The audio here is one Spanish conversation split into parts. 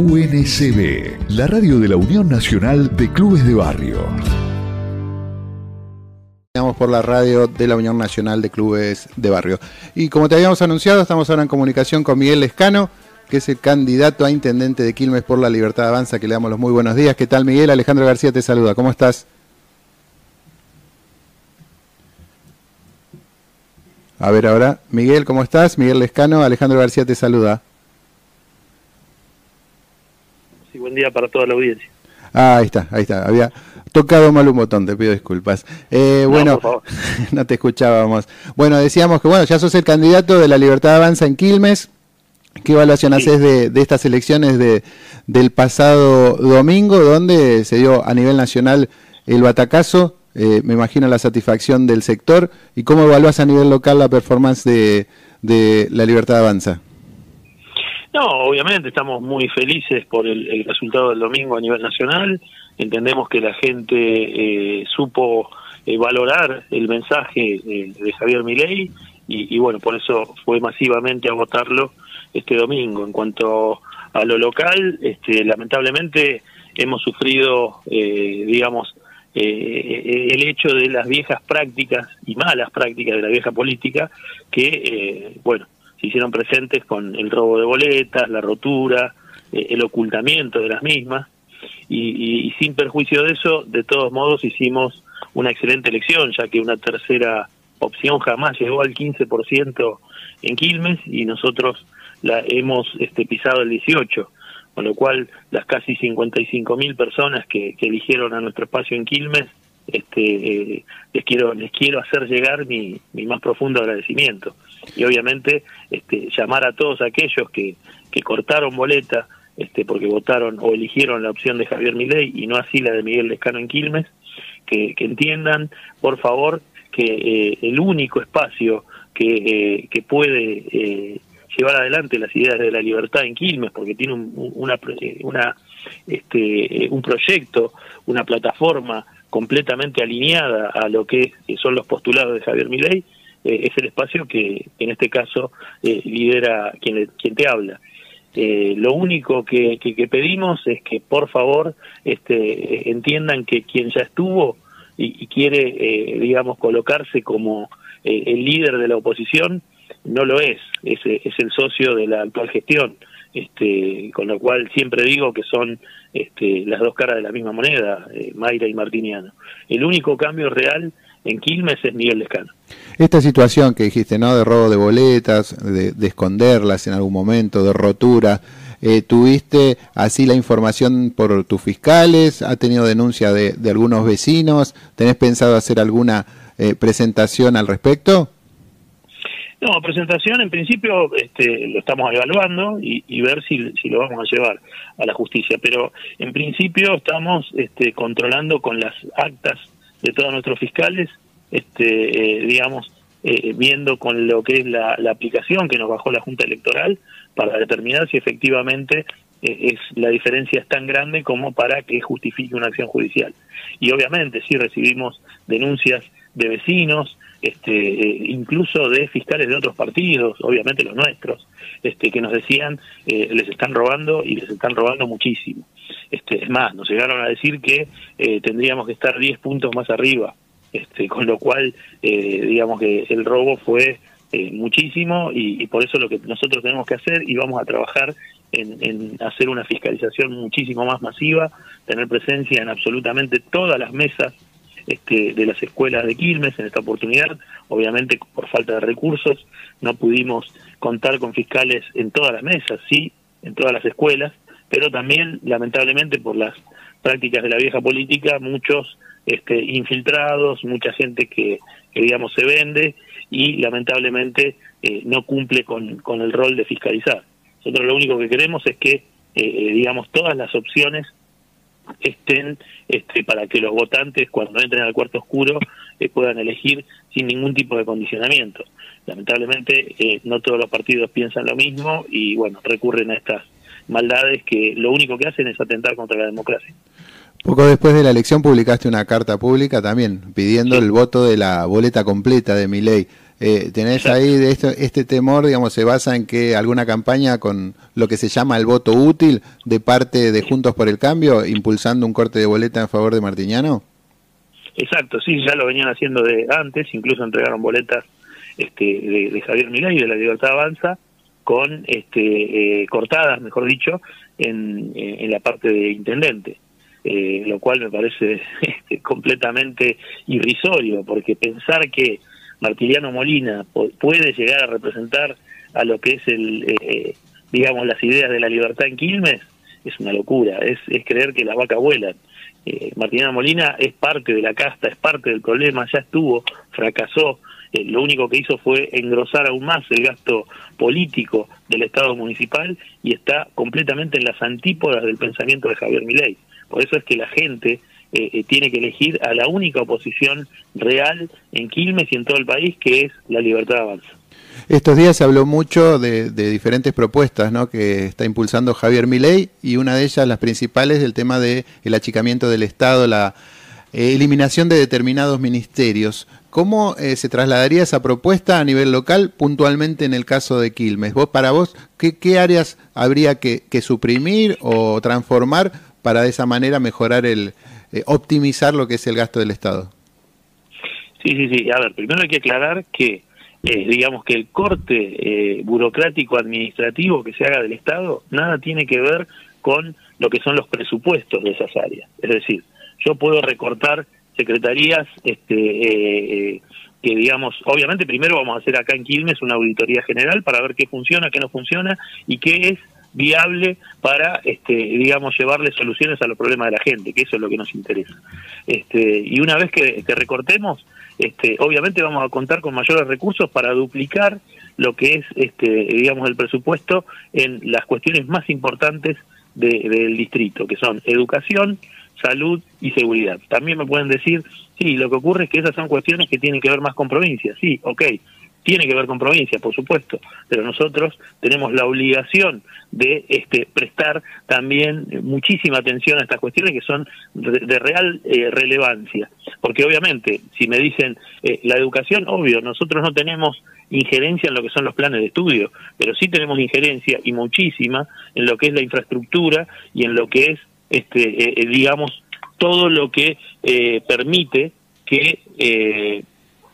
UNCB, la radio de la Unión Nacional de Clubes de Barrio. Estamos por la radio de la Unión Nacional de Clubes de Barrio. Y como te habíamos anunciado, estamos ahora en comunicación con Miguel Lescano, que es el candidato a intendente de Quilmes por la Libertad Avanza, que le damos los muy buenos días. ¿Qué tal, Miguel? Alejandro García te saluda. ¿Cómo estás? A ver ahora, Miguel, ¿cómo estás? Miguel Lescano, Alejandro García te saluda. Sí, buen día para toda la audiencia. Ah, ahí está, ahí está. Había tocado mal un botón, te pido disculpas. Eh, bueno, no te escuchábamos. Bueno, decíamos que bueno, ya sos el candidato de la Libertad Avanza en Quilmes. ¿Qué evaluación haces de, de, estas elecciones de, del pasado domingo, donde se dio a nivel nacional el batacazo? Eh, me imagino la satisfacción del sector. ¿Y cómo evalúas a nivel local la performance de, de la Libertad Avanza? No, obviamente estamos muy felices por el, resultado del domingo a nivel nacional. Entendemos que la gente eh, supo eh, valorar el mensaje de, de Javier Milei y, y, bueno, por eso fue masivamente a votarlo este domingo. En cuanto a lo local, este, lamentablemente hemos sufrido, eh, digamos, eh, el hecho de las viejas prácticas y malas prácticas de la vieja política que, eh, bueno, se hicieron presentes con el robo de boletas, la rotura, eh, el ocultamiento de las mismas, y, sin perjuicio de eso, de todos modos hicimos una excelente elección, ya que una tercera opción jamás llegó al 15% en Quilmes y nosotros la hemos este, pisado el 18%, con lo cual las casi 55 mil personas que, que, eligieron a nuestro espacio en Quilmes, este, eh, les quiero les quiero hacer llegar mi, mi más profundo agradecimiento y obviamente este, llamar a todos aquellos que, que cortaron boleta este, porque votaron o eligieron la opción de Javier Milei y no así la de Miguel Lescano en Quilmes, que, que entiendan, por favor, que eh, el único espacio que, eh, que puede eh, llevar adelante las ideas de la libertad en Quilmes, porque tiene un, una, una, este, un proyecto, una plataforma completamente alineada a lo que son los postulados de Javier Milei, eh, es el espacio que en este caso eh, lidera quien, quien te habla. Eh, lo único que, que, pedimos es que por favor este, entiendan que quien ya estuvo y, y quiere, eh, digamos, colocarse como eh, el líder de la oposición, no lo es, es, es el socio de la actual gestión. Este, con lo cual siempre digo que son este, las dos caras de la misma moneda, eh, Mayra y Martiniano. El único cambio real en Quilmes es Miguel Lescano. Esta situación que dijiste, ¿no? De robo de boletas, de, de esconderlas en algún momento, de rotura, eh, ¿tuviste así la información por tus fiscales? ¿Ha tenido denuncia de, de algunos vecinos? ¿Tenés pensado hacer alguna eh, presentación al respecto? No, presentación en principio este, lo estamos evaluando y, y ver si, si, lo vamos a llevar a la justicia, pero en principio estamos este, controlando con las actas de todos nuestros fiscales, este, eh, digamos, eh, viendo con lo que es la, la, aplicación que nos bajó la Junta Electoral para determinar si efectivamente eh, es la diferencia es tan grande como para que justifique una acción judicial. Y obviamente si recibimos denuncias de vecinos, este, eh, incluso de fiscales de otros partidos, obviamente los nuestros, este, que nos decían eh, les están robando y les están robando muchísimo. Este, es más, nos llegaron a decir que eh, tendríamos que estar 10 puntos más arriba, este, con lo cual, eh, digamos que el robo fue eh, muchísimo y, por eso lo que nosotros tenemos que hacer y vamos a trabajar en hacer una fiscalización muchísimo más masiva, tener presencia en absolutamente todas las mesas este, de las escuelas de Quilmes en esta oportunidad. Obviamente, por falta de recursos, no pudimos contar con fiscales en todas las mesas, sí, en todas las escuelas, pero también, lamentablemente, por las prácticas de la vieja política, muchos este, infiltrados, mucha gente que, que, digamos, se vende y, lamentablemente, eh, no cumple con, con el rol de fiscalizar. Nosotros lo único que queremos es que, eh, digamos, todas las opciones estén este, para que los votantes cuando entren al cuarto oscuro eh, puedan elegir sin ningún tipo de condicionamiento. Lamentablemente eh, no todos los partidos piensan lo mismo y bueno, recurren a estas maldades que lo único que hacen es atentar contra la democracia. Poco después de la elección publicaste una carta pública también pidiendo sí. el voto de la boleta completa de mi ley. Eh, ¿Tenés ahí de esto, este temor, digamos, se basa en que alguna campaña con lo que se llama el voto útil de parte de Juntos por el Cambio, impulsando un corte de boleta en favor de Martiñano? Exacto, sí, ya lo venían haciendo de antes, incluso entregaron boletas este, de, Javier Milei y de la Libertad Avanza, con este, eh, cortadas, mejor dicho, en, en la parte de intendente. Eh, lo cual me parece este, completamente irrisorio, porque pensar que Martiliano Molina puede llegar a representar a lo que es el, eh, digamos, las ideas de la libertad en Quilmes, es una locura, es, es creer que las vacas vuelan. Eh, Molina es parte de la casta, es parte del problema, ya estuvo, fracasó, eh, lo único que hizo fue engrosar aún más el gasto político del Estado municipal y está completamente en las antípodas del pensamiento de Javier Milei. Por eso es que la gente eh, eh, tiene que elegir a la única oposición real en Quilmes y en todo el país, que es la libertad de avanza. Estos días se habló mucho de, diferentes propuestas ¿no? que está impulsando Javier Milei y una de ellas, las principales, el tema del el achicamiento del Estado, la eh, eliminación de determinados ministerios. ¿Cómo se trasladaría esa propuesta a nivel local puntualmente en el caso de Quilmes? ¿Vos, para vos, qué, áreas habría que, que suprimir o transformar para de esa manera mejorar el, eh, optimizar lo que es el gasto del Estado. Sí, sí, sí. A ver, primero hay que aclarar que, eh, digamos, que el corte eh, burocrático administrativo que se haga del Estado nada tiene que ver con lo que son los presupuestos de esas áreas. Es decir, yo puedo recortar secretarías este, que digamos, obviamente primero vamos a hacer acá en Quilmes una auditoría general para ver qué funciona, qué no funciona y qué es viable para, este, digamos, llevarle soluciones a los problemas de la gente, que eso es lo que nos interesa. Este, y una vez que, recortemos, este, obviamente vamos a contar con mayores recursos para duplicar lo que es, este, digamos, el presupuesto en las cuestiones más importantes del distrito, que son educación, salud y seguridad. También me pueden decir, sí, lo que ocurre es que esas son cuestiones que tienen que ver más con provincias. Sí, ok, tiene que ver con provincia, por supuesto, pero nosotros tenemos la obligación de este, prestar también muchísima atención a estas cuestiones que son de, real eh, relevancia. Porque obviamente, si me dicen eh, la educación, obvio, nosotros no tenemos injerencia en lo que son los planes de estudio, pero sí tenemos injerencia y muchísima en lo que es la infraestructura y en lo que es, este, eh, digamos, todo lo que permite que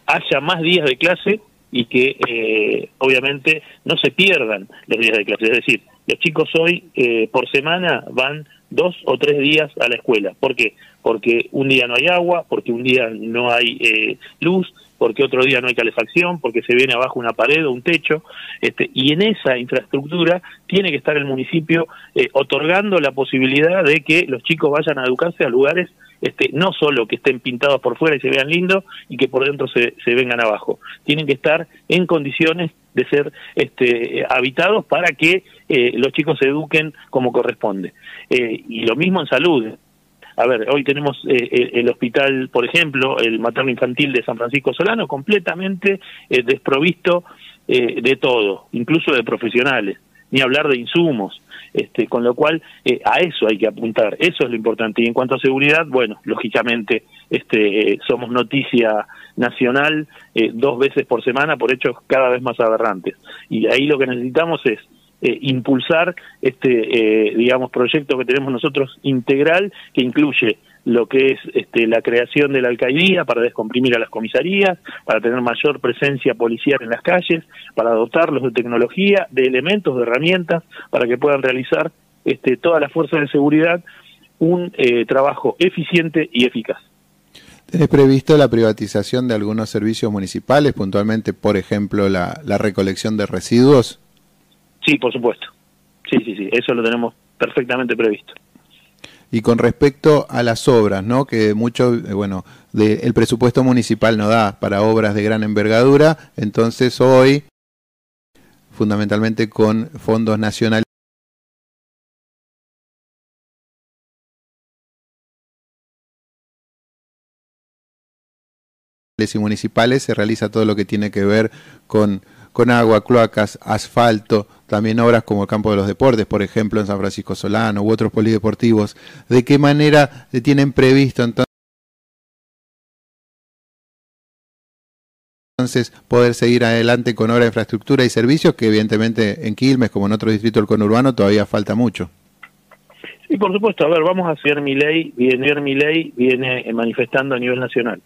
haya más días de clase y que eh, obviamente no se pierdan los días de clase. Es decir, los chicos hoy eh, por semana van dos o tres días a la escuela. ¿Por qué? Porque un día no hay agua, porque un día no hay eh, luz, porque otro día no hay calefacción, porque se viene abajo una pared o un techo, este, y en esa infraestructura tiene que estar el municipio otorgando la posibilidad de que los chicos vayan a educarse a lugares este, no solo que estén pintados por fuera y se vean lindos y que por dentro se, se vengan abajo. Tienen que estar en condiciones de ser este, habitados para que eh, los chicos se eduquen como corresponde. Eh, y lo mismo en salud. A ver, hoy tenemos eh, el, hospital, por ejemplo, el materno infantil de San Francisco Solano, completamente desprovisto de todo, incluso de profesionales, ni hablar de insumos. Este, con lo cual eh, a eso hay que apuntar, eso es lo importante. Y en cuanto a seguridad, bueno, lógicamente este, eh, somos noticia nacional eh, dos veces por semana por hechos cada vez más aberrantes. Y ahí lo que necesitamos es impulsar este, digamos, proyecto que tenemos nosotros integral que incluye lo que es este, la creación de la alcaldía para descomprimir a las comisarías, para tener mayor presencia policial en las calles, para dotarlos de tecnología, de elementos, de herramientas, para que puedan realizar este, todas las fuerzas de seguridad un eh, trabajo eficiente y eficaz. ¿Tenés previsto la privatización de algunos servicios municipales, puntualmente, por ejemplo, la, la recolección de residuos? Sí, por supuesto. Sí, sí, sí, eso lo tenemos perfectamente previsto. Y con respecto a las obras, ¿no? que mucho, eh, bueno, de, el presupuesto municipal no da para obras de gran envergadura, entonces hoy, fundamentalmente con fondos nacionales, y municipales se realiza todo lo que tiene que ver con con agua, cloacas, asfalto, también obras como el campo de los deportes, por ejemplo, en San Francisco Solano u otros polideportivos. ¿De qué manera tienen previsto entonces? poder seguir adelante con obra de infraestructura y servicios que evidentemente en Quilmes, como en otro distrito del conurbano, todavía falta mucho. Sí, por supuesto. A ver, vamos a hacer mi ley. Viene mi ley, viene manifestando a nivel nacional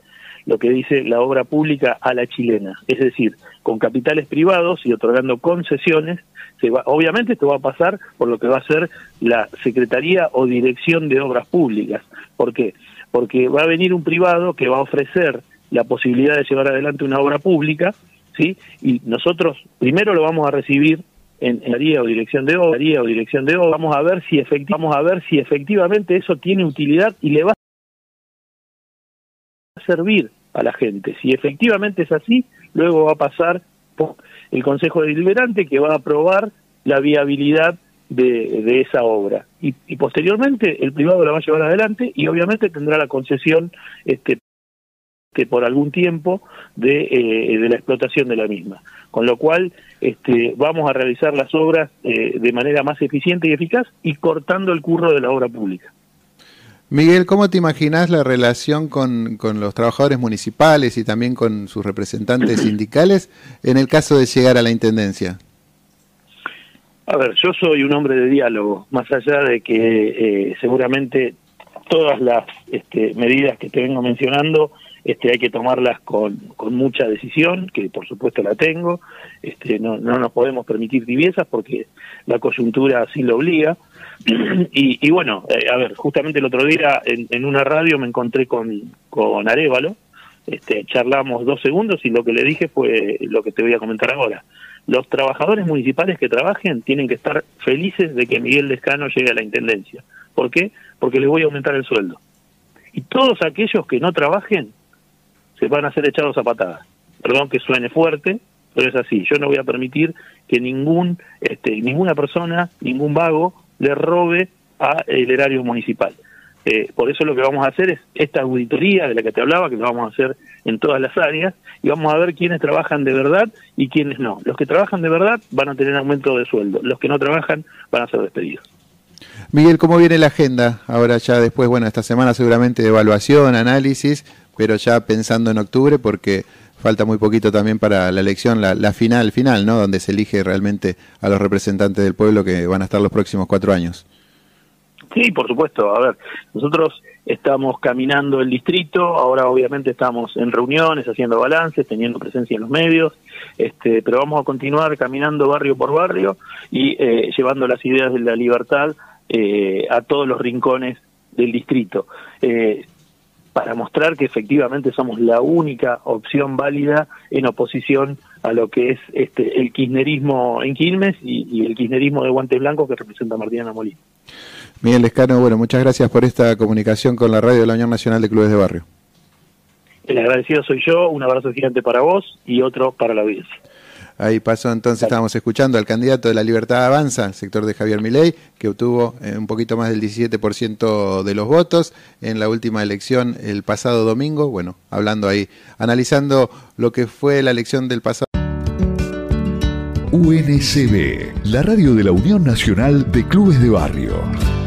lo que dice la obra pública a la chilena, es decir, con capitales privados y otorgando concesiones. Se va, obviamente esto va a pasar por lo que va a ser la Secretaría o Dirección de Obras Públicas. ¿Por qué? Porque va a venir un privado que va a ofrecer la posibilidad de llevar adelante una obra pública, ¿sí? Y nosotros primero lo vamos a recibir en, área o dirección de obra, o dirección de obra, vamos a ver si vamos a ver si efectivamente eso tiene utilidad y le va servir a la gente. Si efectivamente es así, luego va a pasar el Consejo Deliberante que va a aprobar la viabilidad de, esa obra. Y, posteriormente el privado la va a llevar adelante y obviamente tendrá la concesión este, por algún tiempo de, eh, de, la explotación de la misma. Con lo cual este, vamos a realizar las obras eh, de manera más eficiente y eficaz y cortando el curro de la obra pública. Miguel, ¿cómo te imaginas la relación con, con, los trabajadores municipales y también con sus representantes sindicales en el caso de llegar a la Intendencia? A ver, yo soy un hombre de diálogo, más allá de que eh, seguramente todas las este, medidas que te vengo mencionando este, hay que tomarlas con, con mucha decisión, que por supuesto la tengo, este, no, no nos podemos permitir tibiezas porque la coyuntura así lo obliga. y, y, bueno, eh, a ver, justamente el otro día en, en una radio me encontré con, con Arevalo, este, charlamos dos segundos y lo que le dije fue lo que te voy a comentar ahora. Los trabajadores municipales que trabajen tienen que estar felices de que Miguel Descano llegue a la Intendencia. ¿Por qué? Porque les voy a aumentar el sueldo. Y todos aquellos que no trabajen se van a ser echados a patadas. Perdón que suene fuerte, pero es así. Yo no voy a permitir que ningún, este, ninguna persona, ningún vago, le robe a el erario municipal. Eh, por eso lo que vamos a hacer es esta auditoría de la que te hablaba, que lo vamos a hacer en todas las áreas, y vamos a ver quiénes trabajan de verdad y quiénes no. Los que trabajan de verdad van a tener aumento de sueldo, los que no trabajan van a ser despedidos. Miguel, ¿cómo viene la agenda? Ahora ya después, bueno, esta semana seguramente de evaluación, análisis, pero ya pensando en octubre porque falta muy poquito también para la elección, la, la, final final, ¿no? Donde se elige realmente a los representantes del pueblo que van a estar los próximos cuatro años. Sí, por supuesto. A ver, nosotros estamos caminando el distrito, ahora obviamente estamos en reuniones, haciendo balances, teniendo presencia en los medios, este, pero vamos a continuar caminando barrio por barrio y eh, llevando las ideas de la libertad eh, a todos los rincones del distrito. Eh, para mostrar que efectivamente somos la única opción válida en oposición a lo que es este el kirchnerismo en Quilmes y, y el kirchnerismo de guantes blancos que representa Martina Molina. Miguel Escano, bueno, muchas gracias por esta comunicación con la radio de la Unión Nacional de Clubes de Barrio. El agradecido soy yo, un abrazo gigante para vos y otro para la audiencia. Ahí pasó entonces, estábamos escuchando al candidato de la Libertad Avanza, el sector de Javier Milei, que obtuvo eh, un poquito más del 17% de los votos en la última elección el pasado domingo. Bueno, hablando ahí, analizando lo que fue la elección del pasado. UNCB, la radio de la Unión Nacional de Clubes de Barrio.